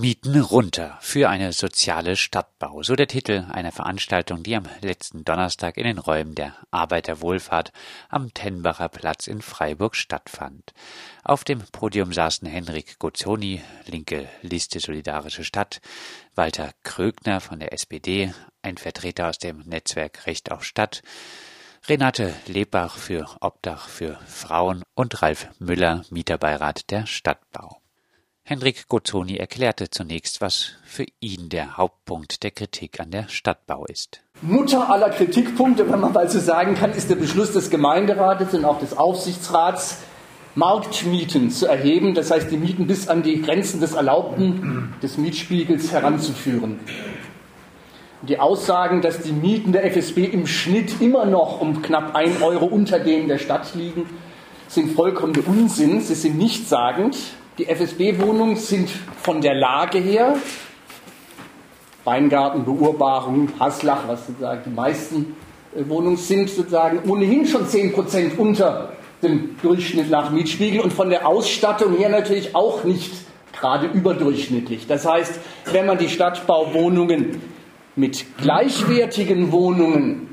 Mieten runter für eine soziale Stadtbau, so der Titel einer Veranstaltung, die am letzten Donnerstag in den Räumen der Arbeiterwohlfahrt am Tenbacher Platz in Freiburg stattfand. Auf dem Podium saßen Henrik Gozzoni, linke Liste Solidarische Stadt, Walter Krögner von der SPD, ein Vertreter aus dem Netzwerk Recht auf Stadt, Renate Lebach für Obdach für Frauen und Ralf Müller, Mieterbeirat der Stadtbau. Henrik Gozzoni erklärte zunächst, was für ihn der Hauptpunkt der Kritik an der Stadtbau ist. Mutter aller Kritikpunkte, wenn man mal so sagen kann, ist der Beschluss des Gemeinderates und auch des Aufsichtsrats, Marktmieten zu erheben, das heißt die Mieten bis an die Grenzen des Erlaubten des Mietspiegels heranzuführen. Die Aussagen, dass die Mieten der FSB im Schnitt immer noch um knapp 1 Euro unter denen der Stadt liegen, sind vollkommener Unsinn. Sie sind nichtssagend. Die FSB-Wohnungen sind von der Lage her, Weingarten, Beurbarung, Haslach, was sozusagen die meisten äh, Wohnungen sind, sozusagen ohnehin schon 10 Prozent unter dem Durchschnitt nach Mietspiegel und von der Ausstattung her natürlich auch nicht gerade überdurchschnittlich. Das heißt, wenn man die Stadtbauwohnungen mit gleichwertigen Wohnungen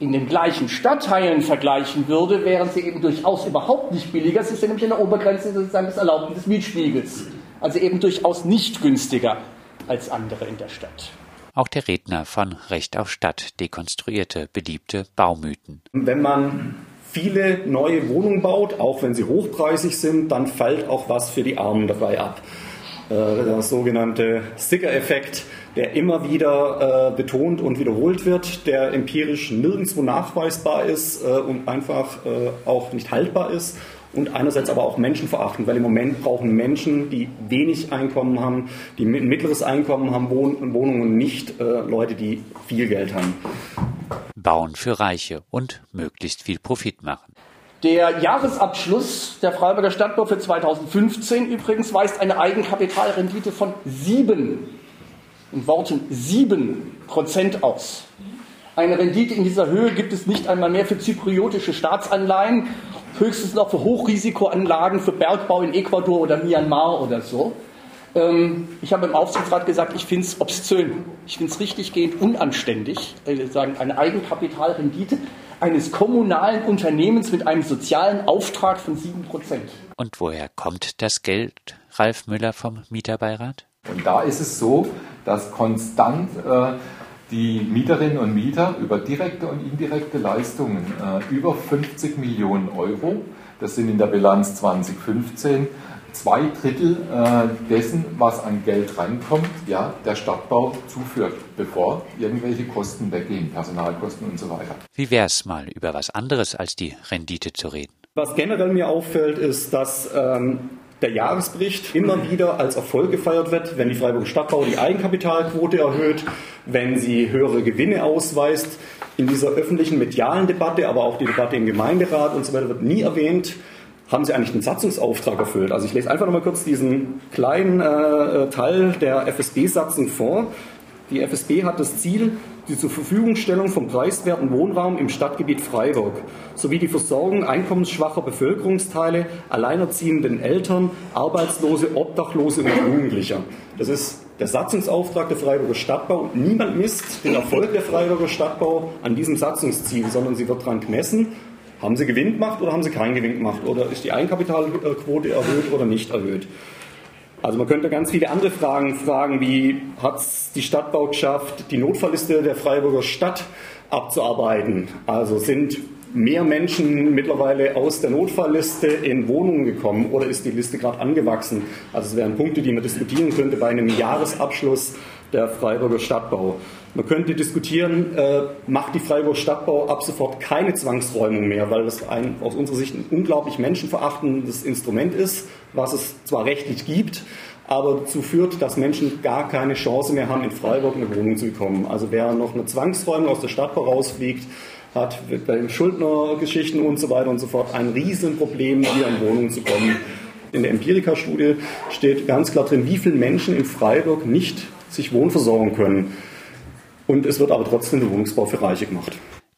in den gleichen Stadtteilen vergleichen würde, wären sie eben durchaus überhaupt nicht billiger. Sie sind nämlich in der Obergrenze sozusagen des Erlaubten des Mietspiegels. Also eben durchaus nicht günstiger als andere in der Stadt. Auch der Redner von Recht auf Stadt dekonstruierte beliebte Baumythen. Wenn man viele neue Wohnungen baut, auch wenn sie hochpreisig sind, dann fällt auch was für die Armen dabei ab. Äh, der sogenannte Sticker-Effekt der immer wieder äh, betont und wiederholt wird, der empirisch nirgendwo nachweisbar ist äh, und einfach äh, auch nicht haltbar ist und einerseits aber auch menschenverachtend, weil im Moment brauchen Menschen, die wenig Einkommen haben, die ein mittleres Einkommen haben, Wohnungen und nicht äh, Leute, die viel Geld haben. Bauen für Reiche und möglichst viel Profit machen. Der Jahresabschluss der Freiburger Stadtbau für 2015 übrigens weist eine Eigenkapitalrendite von 7 in Worten 7% aus. Eine Rendite in dieser Höhe gibt es nicht einmal mehr für zypriotische Staatsanleihen, höchstens noch für Hochrisikoanlagen für Bergbau in Ecuador oder Myanmar oder so. Ähm, ich habe im Aufsichtsrat gesagt, ich finde es obszön. Ich finde es richtiggehend unanständig, äh, sagen, eine Eigenkapitalrendite eines kommunalen Unternehmens mit einem sozialen Auftrag von 7%. Und woher kommt das Geld, Ralf Müller vom Mieterbeirat? Und da ist es so, dass konstant äh, die Mieterinnen und Mieter über direkte und indirekte Leistungen äh, über 50 Millionen Euro, das sind in der Bilanz 2015 zwei Drittel äh, dessen, was an Geld reinkommt, ja, der Stadtbau zuführt, bevor irgendwelche Kosten weggehen, Personalkosten und so weiter. Wie wäre es mal, über was anderes als die Rendite zu reden? Was generell mir auffällt, ist, dass ähm, der Jahresbericht immer wieder als Erfolg gefeiert wird, wenn die Freiburger Stadtbau die Eigenkapitalquote erhöht, wenn sie höhere Gewinne ausweist. In dieser öffentlichen medialen Debatte, aber auch die Debatte im Gemeinderat und so weiter wird nie erwähnt, haben sie eigentlich den Satzungsauftrag erfüllt. Also ich lese einfach nochmal kurz diesen kleinen äh, Teil der FSB-Satzung vor. Die FSB hat das Ziel, die zur Verfügungstellung von preiswerten Wohnraum im Stadtgebiet Freiburg sowie die Versorgung einkommensschwacher Bevölkerungsteile, alleinerziehenden Eltern, Arbeitslose, Obdachlose und Jugendlicher. Das ist der Satzungsauftrag der Freiburger Stadtbau. Niemand misst den Erfolg der Freiburger Stadtbau an diesem Satzungsziel, sondern sie wird daran gemessen, haben sie Gewinn gemacht oder haben sie keinen Gewinn gemacht? Oder ist die Eigenkapitalquote erhöht oder nicht erhöht? Also man könnte ganz viele andere Fragen fragen, wie hat es die Stadtbau geschafft, die Notfallliste der Freiburger Stadt abzuarbeiten? Also sind mehr Menschen mittlerweile aus der Notfallliste in Wohnungen gekommen oder ist die Liste gerade angewachsen? Also es wären Punkte, die man diskutieren könnte bei einem Jahresabschluss der Freiburger Stadtbau. Man könnte diskutieren, äh, macht die Freiburger Stadtbau ab sofort keine Zwangsräumung mehr, weil das ein, aus unserer Sicht ein unglaublich menschenverachtendes Instrument ist, was es zwar rechtlich gibt, aber dazu führt, dass Menschen gar keine Chance mehr haben, in Freiburg eine Wohnung zu bekommen. Also wer noch eine Zwangsräumung aus der Stadtbau rausfliegt, hat bei den Schuldnergeschichten und so weiter und so fort ein Riesenproblem, hier an Wohnungen zu kommen. In der Empirika-Studie steht ganz klar drin, wie viele Menschen in Freiburg nicht sich wohnversorgen können. Und es wird aber trotzdem der Wohnungsbau für Reiche gemacht.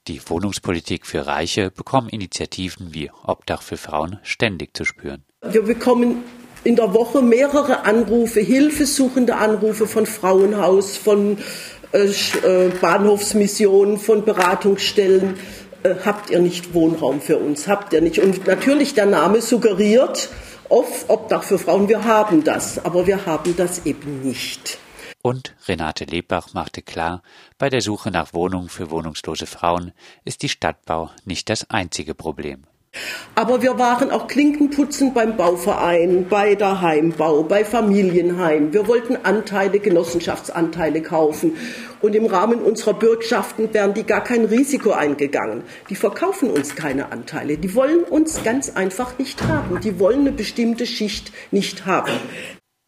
Die Wohnungspolitik für Reiche bekommen Initiativen wie Obdach für Frauen ständig zu spüren. Wir bekommen in der Woche mehrere Anrufe, hilfesuchende Anrufe von Frauenhaus, von äh, äh Bahnhofsmissionen, von Beratungsstellen. Äh, habt ihr nicht Wohnraum für uns? Habt ihr nicht? Und natürlich der Name suggeriert, oft Obdach für Frauen, wir haben das, aber wir haben das eben nicht. Und Renate Lebach machte klar, bei der Suche nach Wohnungen für wohnungslose Frauen ist die Stadtbau nicht das einzige Problem. Aber wir waren auch Klinkenputzen beim Bauverein, bei der Heimbau, bei Familienheim. Wir wollten Anteile, Genossenschaftsanteile kaufen. Und im Rahmen unserer Bürgschaften wären die gar kein Risiko eingegangen. Die verkaufen uns keine Anteile. Die wollen uns ganz einfach nicht haben. Die wollen eine bestimmte Schicht nicht haben.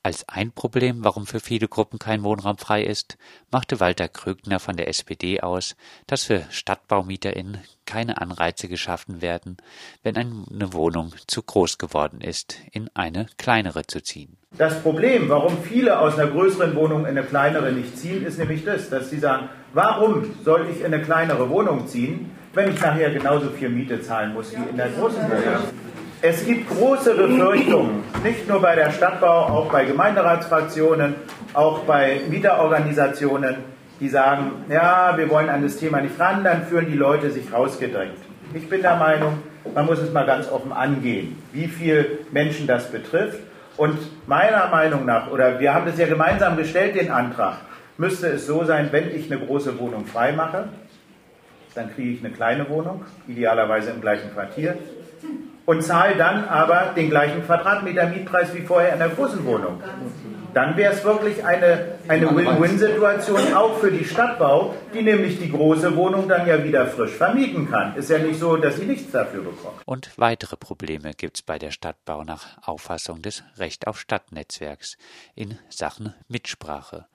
Als ein Problem, warum für viele Gruppen kein Wohnraum frei ist, machte Walter Krögner von der SPD aus, dass für StadtbaumieterInnen keine Anreize geschaffen werden, wenn eine Wohnung zu groß geworden ist, in eine kleinere zu ziehen. Das Problem, warum viele aus einer größeren Wohnung in eine kleinere nicht ziehen, ist nämlich das, dass sie sagen, warum soll ich in eine kleinere Wohnung ziehen, wenn ich nachher genauso viel Miete zahlen muss wie in der großen Wohnung? Es gibt große Befürchtungen, nicht nur bei der Stadtbau, auch bei Gemeinderatsfraktionen, auch bei Mieterorganisationen, die sagen, ja, wir wollen an das Thema nicht ran, dann fühlen die Leute sich rausgedrängt. Ich bin der Meinung, man muss es mal ganz offen angehen, wie viele Menschen das betrifft. Und meiner Meinung nach, oder wir haben das ja gemeinsam gestellt, den Antrag, müsste es so sein, wenn ich eine große Wohnung freimache, dann kriege ich eine kleine Wohnung, idealerweise im gleichen Quartier und zahle dann aber den gleichen Quadratmeter Mietpreis wie vorher in der großen Wohnung. Dann wäre es wirklich eine, eine Win-Win-Situation auch für die Stadtbau, die nämlich die große Wohnung dann ja wieder frisch vermieten kann. Ist ja nicht so, dass sie nichts dafür bekommt. Und weitere Probleme gibt es bei der Stadtbau nach Auffassung des Recht auf Stadtnetzwerks in Sachen Mitsprache.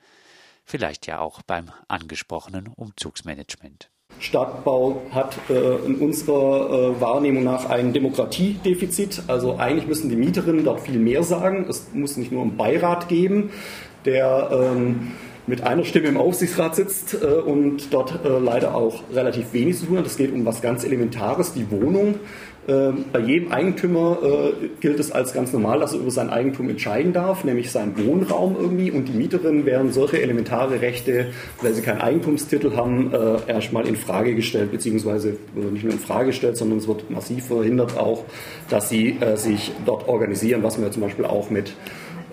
Vielleicht ja auch beim angesprochenen Umzugsmanagement. Stadtbau hat äh, in unserer äh, Wahrnehmung nach ein Demokratiedefizit. Also eigentlich müssen die Mieterinnen dort viel mehr sagen. Es muss nicht nur einen Beirat geben, der ähm, mit einer Stimme im Aufsichtsrat sitzt äh, und dort äh, leider auch relativ wenig zu tun hat. Es geht um was ganz Elementares, die Wohnung. Ähm, bei jedem Eigentümer äh, gilt es als ganz normal, dass er über sein Eigentum entscheiden darf, nämlich seinen Wohnraum irgendwie. Und die Mieterinnen werden solche elementare Rechte, weil sie keinen Eigentumstitel haben, äh, erstmal in Frage gestellt, beziehungsweise nicht nur in Frage gestellt, sondern es wird massiv verhindert auch, dass sie äh, sich dort organisieren, was wir zum Beispiel auch mit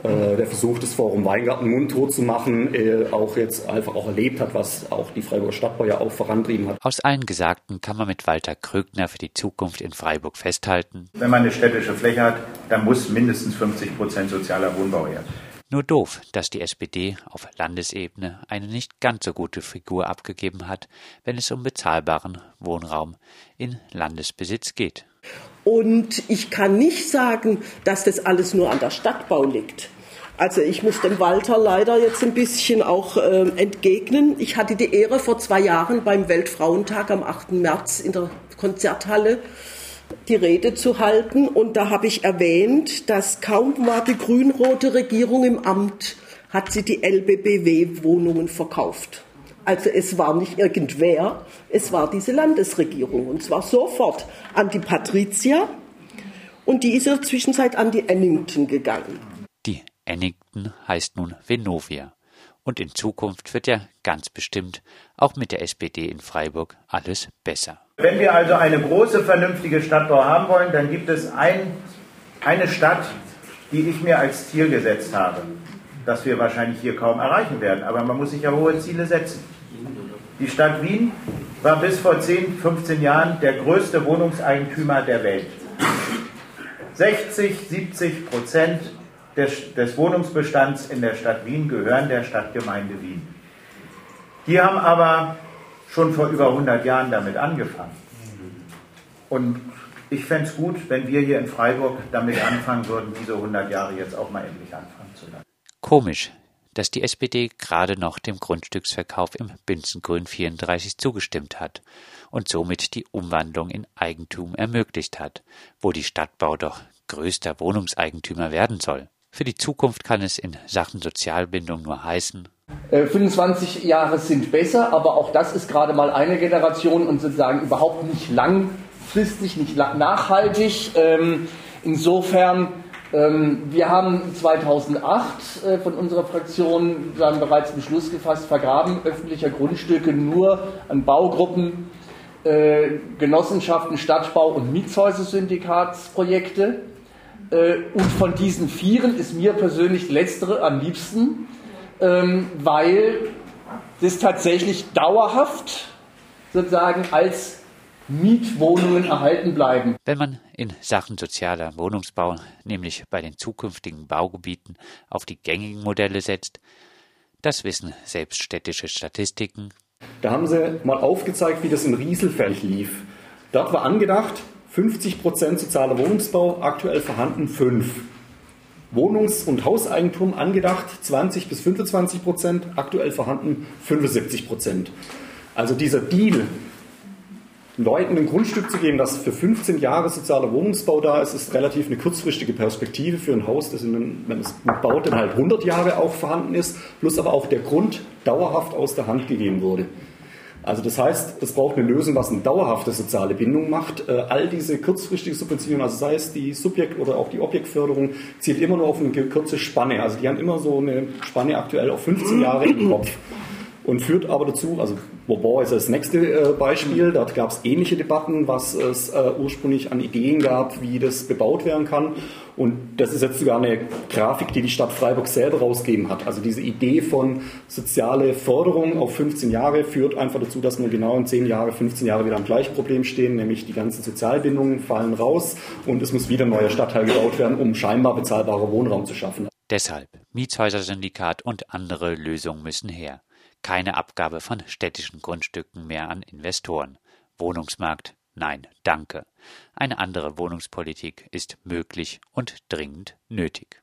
äh, der Versuch, das Forum Weingarten mundtot zu machen, äh, auch jetzt einfach auch erlebt hat, was auch die Freiburger Stadtbau ja auch vorantrieben hat. Aus allen Gesagten kann man mit Walter Krögner für die Zukunft in Freiburg festhalten. Wenn man eine städtische Fläche hat, dann muss mindestens 50 Prozent sozialer Wohnbau her. Nur doof, dass die SPD auf Landesebene eine nicht ganz so gute Figur abgegeben hat, wenn es um bezahlbaren Wohnraum in Landesbesitz geht. Und ich kann nicht sagen, dass das alles nur an der Stadtbau liegt. Also ich muss dem Walter leider jetzt ein bisschen auch äh, entgegnen. Ich hatte die Ehre vor zwei Jahren beim Weltfrauentag am 8. März in der Konzerthalle die Rede zu halten und da habe ich erwähnt, dass kaum war die grün-rote Regierung im Amt, hat sie die LBBW-Wohnungen verkauft. Also es war nicht irgendwer, es war diese Landesregierung und zwar sofort an die Patricia und die ist in der Zwischenzeit an die Ennington gegangen. Ennington heißt nun Venovia. Und in Zukunft wird ja ganz bestimmt auch mit der SPD in Freiburg alles besser. Wenn wir also eine große, vernünftige Stadtbau haben wollen, dann gibt es ein, eine Stadt, die ich mir als Ziel gesetzt habe, das wir wahrscheinlich hier kaum erreichen werden. Aber man muss sich ja hohe Ziele setzen. Die Stadt Wien war bis vor 10, 15 Jahren der größte Wohnungseigentümer der Welt. 60, 70 Prozent des, des Wohnungsbestands in der Stadt Wien gehören der Stadtgemeinde Wien. Die haben aber schon vor über 100 Jahren damit angefangen. Und ich fände es gut, wenn wir hier in Freiburg damit anfangen würden, diese 100 Jahre jetzt auch mal endlich anfangen zu lassen. Komisch, dass die SPD gerade noch dem Grundstücksverkauf im Binzengrün 34 zugestimmt hat und somit die Umwandlung in Eigentum ermöglicht hat, wo die Stadtbau doch größter Wohnungseigentümer werden soll. Für die Zukunft kann es in Sachen Sozialbindung nur heißen, 25 äh, Jahre sind besser, aber auch das ist gerade mal eine Generation und sozusagen überhaupt nicht langfristig, nicht nachhaltig. Ähm, insofern Ähm, wir haben 2008 äh, von unserer Fraktion dann bereits Beschluss gefasst, Vergaben öffentlicher Grundstücke nur an Baugruppen, äh, Genossenschaften, Stadtbau und Mietshäuser-Syndikatsprojekte. Äh, und von diesen vieren ist mir persönlich letztere am liebsten, ähm, weil das tatsächlich dauerhaft sozusagen als Mietwohnungen erhalten bleiben. Wenn man in Sachen sozialer Wohnungsbau, nämlich bei den zukünftigen Baugebieten, auf die gängigen Modelle setzt, das wissen selbst städtische Statistiken. Da haben sie mal aufgezeigt, wie das in Rieselfeld lief. Dort war angedacht, 50 Prozent sozialer Wohnungsbau, aktuell vorhanden 5. Wohnungs- und Hauseigentum angedacht 20 bis 25 Prozent, aktuell vorhanden 75 Prozent. Also dieser Deal, Leuten ein Grundstück zu geben, das für 15 Jahre sozialer Wohnungsbau da ist, ist relativ eine kurzfristige Perspektive für ein Haus, das, in, wenn es baut, dann halt 100 Jahre auch vorhanden ist, plus aber auch der Grund dauerhaft aus der Hand gegeben wurde. Also das heißt, es braucht eine Lösung, was eine dauerhafte soziale Bindung macht. Äh, all diese kurzfristige Subventionen, also sei es die Subjekt- oder auch die Objektförderung, zielt immer nur auf eine kurze Spanne. Also die haben immer so eine Spanne aktuell auf 15 Jahre im Kopf und führt aber dazu, also Bourbon ist das nächste äh, Beispiel, dort gab es ähnliche Debatten, was es äh, ursprünglich an Ideen gab, wie das bebaut werden kann. Und das ist jetzt sogar eine Grafik, die die Stadt Freiburg selber rausgegeben hat. Also diese Idee von soziale Förderung auf 15 Jahre führt einfach dazu, dass wir genau in 10 Jahre, 15 Jahre wieder am gleichen Problem stehen, nämlich die ganzen Sozialbindungen fallen raus und es muss wieder ein neuer Stadtteil gebaut werden, um scheinbar bezahlbaren Wohnraum zu schaffen. Deshalb Mietshäuser-Syndikat und andere Lösungen müssen her keine Abgabe von städtischen Grundstücken mehr an Investoren. Wohnungsmarkt Nein, danke. Eine andere Wohnungspolitik ist möglich und dringend nötig.